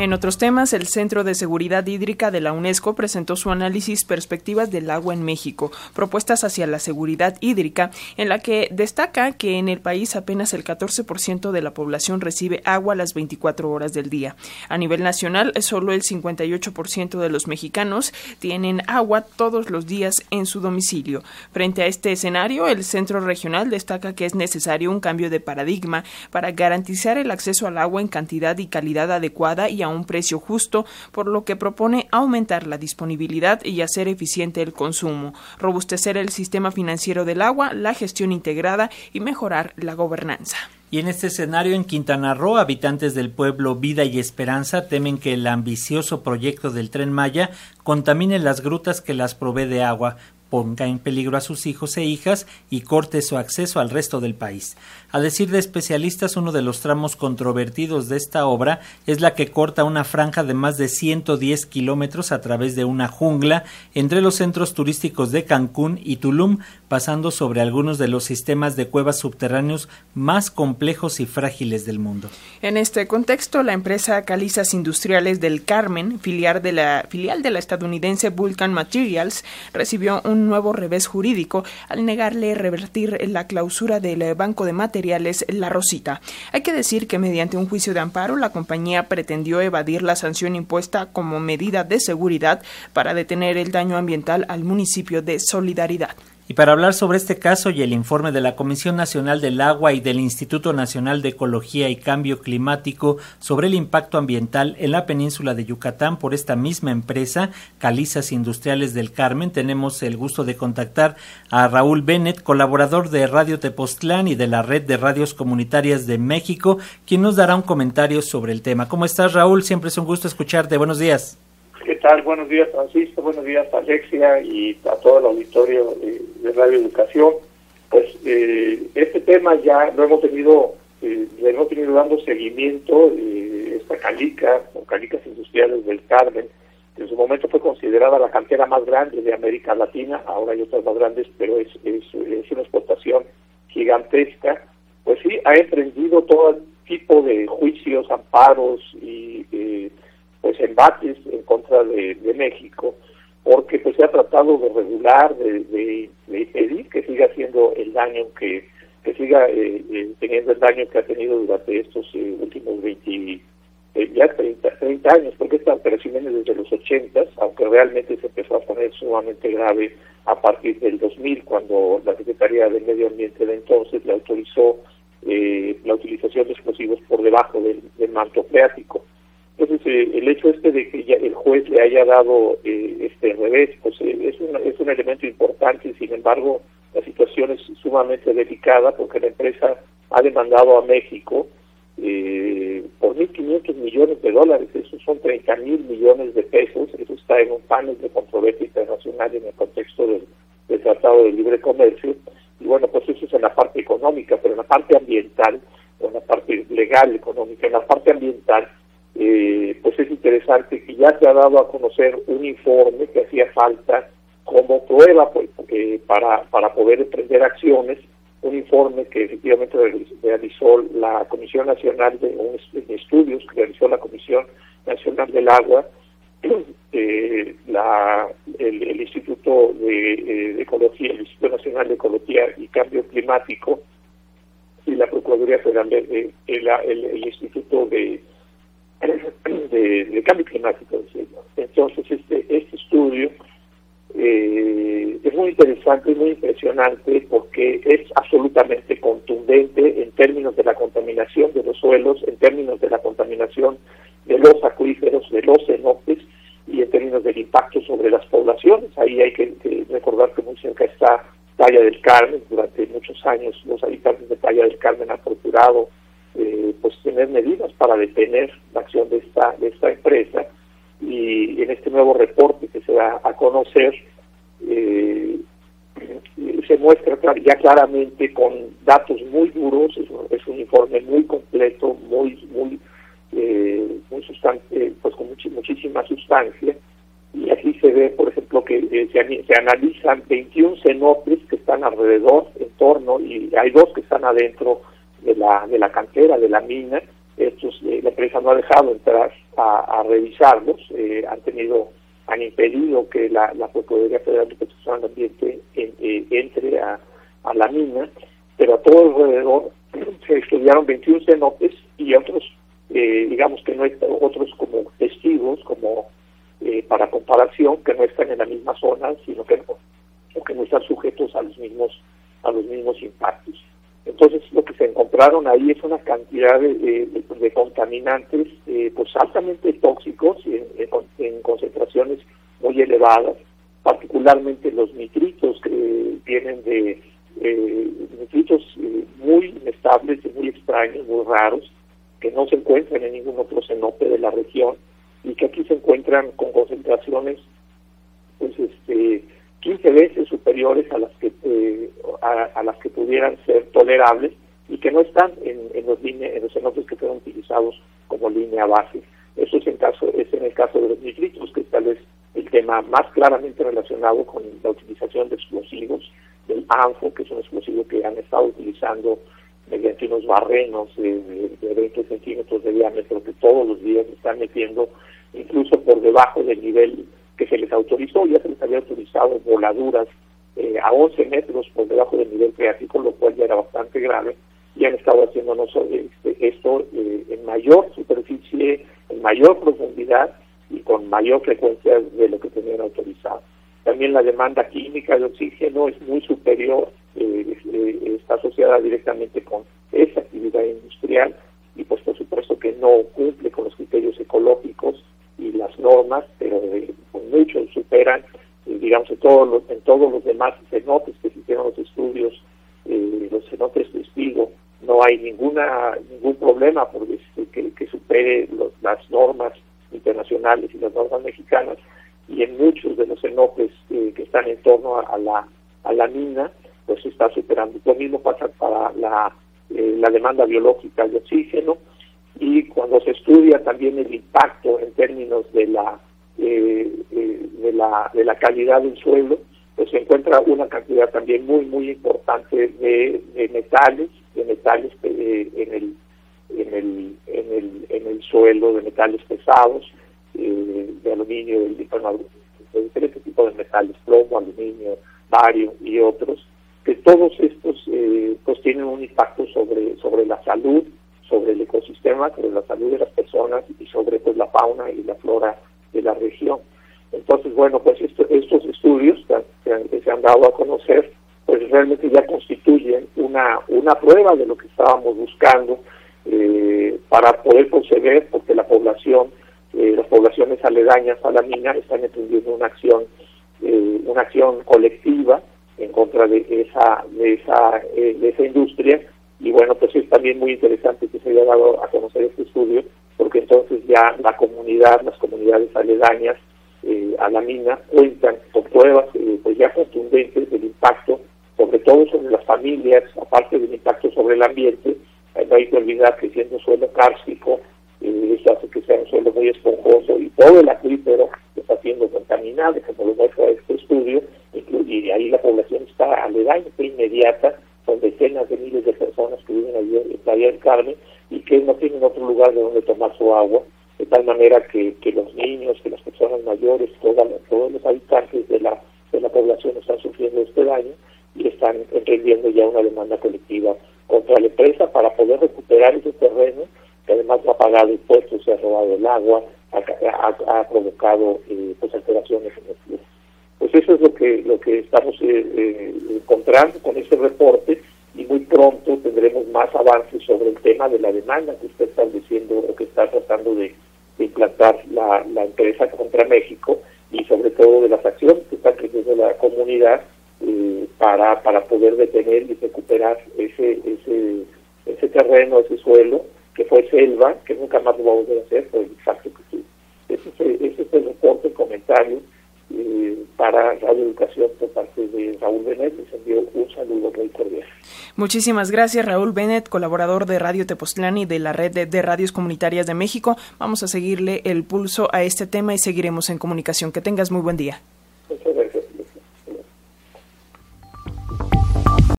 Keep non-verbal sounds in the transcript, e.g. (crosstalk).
En otros temas, el Centro de Seguridad Hídrica de la UNESCO presentó su análisis Perspectivas del agua en México, propuestas hacia la seguridad hídrica, en la que destaca que en el país apenas el 14% de la población recibe agua a las 24 horas del día. A nivel nacional, solo el 58% de los mexicanos tienen agua todos los días en su domicilio. Frente a este escenario, el Centro Regional destaca que es necesario un cambio de paradigma para garantizar el acceso al agua en cantidad y calidad adecuada y a un precio justo, por lo que propone aumentar la disponibilidad y hacer eficiente el consumo, robustecer el sistema financiero del agua, la gestión integrada y mejorar la gobernanza. Y en este escenario, en Quintana Roo, habitantes del pueblo Vida y Esperanza temen que el ambicioso proyecto del tren Maya contamine las grutas que las provee de agua, ponga en peligro a sus hijos e hijas y corte su acceso al resto del país. A decir de especialistas, uno de los tramos controvertidos de esta obra es la que corta una franja de más de 110 kilómetros a través de una jungla entre los centros turísticos de Cancún y Tulum, pasando sobre algunos de los sistemas de cuevas subterráneos más complejos y frágiles del mundo. En este contexto, la empresa Calizas Industriales del Carmen, filial de la, filial de la estadounidense Vulcan Materials, recibió un nuevo revés jurídico al negarle revertir la clausura del Banco de Materiales La Rosita. Hay que decir que mediante un juicio de amparo la compañía pretendió evadir la sanción impuesta como medida de seguridad para detener el daño ambiental al municipio de Solidaridad. Y para hablar sobre este caso y el informe de la Comisión Nacional del Agua y del Instituto Nacional de Ecología y Cambio Climático sobre el impacto ambiental en la península de Yucatán por esta misma empresa, Calizas Industriales del Carmen, tenemos el gusto de contactar a Raúl Bennett, colaborador de Radio Tepoztlán y de la Red de Radios Comunitarias de México, quien nos dará un comentario sobre el tema. ¿Cómo estás, Raúl? Siempre es un gusto escucharte. Buenos días. ¿Qué tal? Buenos días, Francisco. Buenos días, Alexia y a todo el auditorio de, Radio Educación. Pues eh, este tema ya lo hemos tenido, eh, hemos tenido dando seguimiento. Eh, esta calica, o calicas industriales del Carmen, que en su momento fue considerada la cantera más grande de América Latina, ahora hay otras más grandes, pero es, es, es una exportación gigantesca. Pues sí, ha emprendido todo tipo de juicios, amparos y eh, pues embates en contra de, México porque pues se ha tratado de regular, de, de, impedir que siga haciendo el daño que, que siga eh, eh, teniendo el daño que ha tenido durante estos eh, últimos 20, ya 30, 30, años, porque esta operación viene desde los 80, aunque realmente se empezó a poner sumamente grave a partir del 2000, cuando la Secretaría del Medio Ambiente de entonces le autorizó la utilización de explosivos por debajo del, del manto freático. Entonces, eh, el hecho este de que ya el juez le haya dado eh, este revés, pues eh, es, un, es un elemento importante, sin embargo, la situación es sumamente delicada porque la empresa ha demandado a México eh, por 1.500 millones de dólares, esos son 30 mil millones de pesos, eso está en un panel de controversia internacional en el contexto del, del Tratado de Libre Comercio, y bueno, pues eso es en la parte económica, pero en la parte ambiental, o en la parte legal económica, en la parte ambiental, eh, pues es interesante que ya se ha dado a conocer un informe que hacía falta como prueba pues, eh, para, para poder emprender acciones, un informe que efectivamente realizó la Comisión Nacional de, Estudios, que realizó la Comisión Nacional del Agua, (clears throat) eh, el, Instituto de, Ecología, el Instituto Nacional de Ecología y Cambio Climático y la Procuraduría Federal, el, el Instituto de de, cambio climático. Entonces, este, este estudio eh, es muy interesante, y muy impresionante, porque es absolutamente contundente en términos de la contaminación de los suelos, en términos de la contaminación de los acuíferos, de los cenotes, y en términos del impacto sobre las poblaciones. Ahí hay que, recordar que muy cerca está Playa del Carmen. Durante muchos años los habitantes de Playa del Carmen han procurado eh, pues tener medidas para detener la acción de esta de esta empresa. Y en este nuevo reporte que se da a conocer eh, se muestra ya claramente con datos muy duros es, un informe muy completo muy muy eh, muy sustante, pues con muchísima sustancia. Y aquí se ve por ejemplo que se, se analizan 21 cenotes que están alrededor en torno y hay dos que están adentro de la, de la cantera, de la mina. Estos, eh, la empresa no ha dejado entrar a, revisarlos, eh, han tenido, han impedido que la, la Procuraduría Federal de Protección al Ambiente eh, entre a, la mina, pero a todo alrededor (clears throat) se estudiaron 21 cenotes y otros, digamos que no otros como testigos, como para comparación, que no están en la misma zona, sino que o que no están sujetos a los mismos a los mismos impactos. Entonces lo que se encontraron ahí es una cantidad de, contaminantes eh, pues altamente tóxicos en, en, concentraciones muy elevadas, particularmente los nitritos que vienen de eh, nitritos eh, muy inestables muy extraños, muy raros, que no se encuentran en ningún otro cenote de la región y que aquí se encuentran con concentraciones pues este 15 veces superiores a las que eh, a, las que pudieran ser tolerables y que no están en, en los en los cenotes que fueron utilizados como línea base. Eso es en caso es en el caso de los nitritos, que tal vez el tema más claramente relacionado con la utilización de explosivos, del ANFO, que es un explosivo que han estado utilizando mediante unos barrenos de, de 20 centímetros de diámetro que todos los días están metiendo incluso por debajo del nivel que se les autorizó, ya se les había autorizado voladuras eh, a 11 metros por debajo del nivel freático, lo cual ya era bastante grave, y han estado haciéndonos este, esto eh, en mayor superficie, en mayor profundidad y con mayor frecuencia de lo que tenían autorizado. También la demanda química de oxígeno es muy superior, eh, está asociada directamente con esa actividad industrial y pues por supuesto que no cumple con los criterios ecológicos y las normas, pero mucho superan, eh, digamos, en todos los, en todos los demás cenotes que se hicieron los estudios, eh, los cenotes testigos, no hay ninguna ningún problema por que, supere las normas internacionales y las normas mexicanas y en muchos de los cenotes eh, que están en torno a, la a la mina pues se está superando. Lo mismo pasa para la, la demanda biológica de oxígeno y cuando se estudia también el impacto en términos de la eh, eh, de, la, de la calidad del suelo, pues se encuentra una cantidad también muy, muy importante de metales eh, en, el, en, el, en, el, en el suelo, de metales pesados, de aluminio, de, de diferentes tipos de metales, plomo, aluminio, bario y otros, que todos estos pues tienen un impacto sobre, sobre la salud, sobre el ecosistema, sobre la salud de las personas y sobre pues la fauna y la flora de la región. Entonces, bueno, pues estos estudios que, se han dado a conocer, pues realmente ya constituyen una, una prueba de lo que estábamos buscando eh, para poder proceder, porque la población, eh, las poblaciones aledañas a la mina están emprendiendo una acción, eh, una acción colectiva en contra de esa, de esa, de esa industria. Y bueno, pues es también muy interesante que se haya dado a conocer este estudio, porque entonces ya la comunidad, las comunidades aledañas eh, a la mina cuentan con pruebas eh, pues ya contundentes del impacto, todo sobre las familias, aparte del impacto sobre el ambiente, eh, no hay que olvidar que siendo suelo kárstico, eso hace que sea un suelo muy esponjoso y todo el acuífero está siendo contaminado, como lo muestra este estudio, y ahí la población está aledaña, inmediata, son decenas de miles de personas que viven allí en Playa Carmen, y que no tienen otro lugar de donde tomar su agua, de tal manera que, los niños, que las personas mayores, todos los habitantes de la población están sufriendo este daño y están emprendiendo ya una demanda colectiva contra la empresa para poder recuperar ese terreno que además no ha pagado impuestos, se ha robado el agua, ha, provocado eh, pues alteraciones en el flujo. Pues eso es lo que lo que estamos eh, eh, encontrando con ese reporte y muy pronto tendremos más avances sobre el tema de la demanda que está estableciendo o que está tratando de, implantar la, empresa contra México y sobre todo de las acciones que está creciendo la comunidad para, para poder detener y recuperar ese, ese, ese terreno, ese suelo que fue selva, que nunca más lo vamos a hacer por el impacto que tuvo. Ese, ese es el reporte, el comentario eh, para Radio Educación por parte de Raúl Benet. Les envío un saludo muy cordial. Muchísimas gracias, Raúl Benet, colaborador de Radio Tepoztlán y de la red de, radios comunitarias de México. Vamos a seguirle el pulso a este tema y seguiremos en comunicación. Que tengas muy buen día.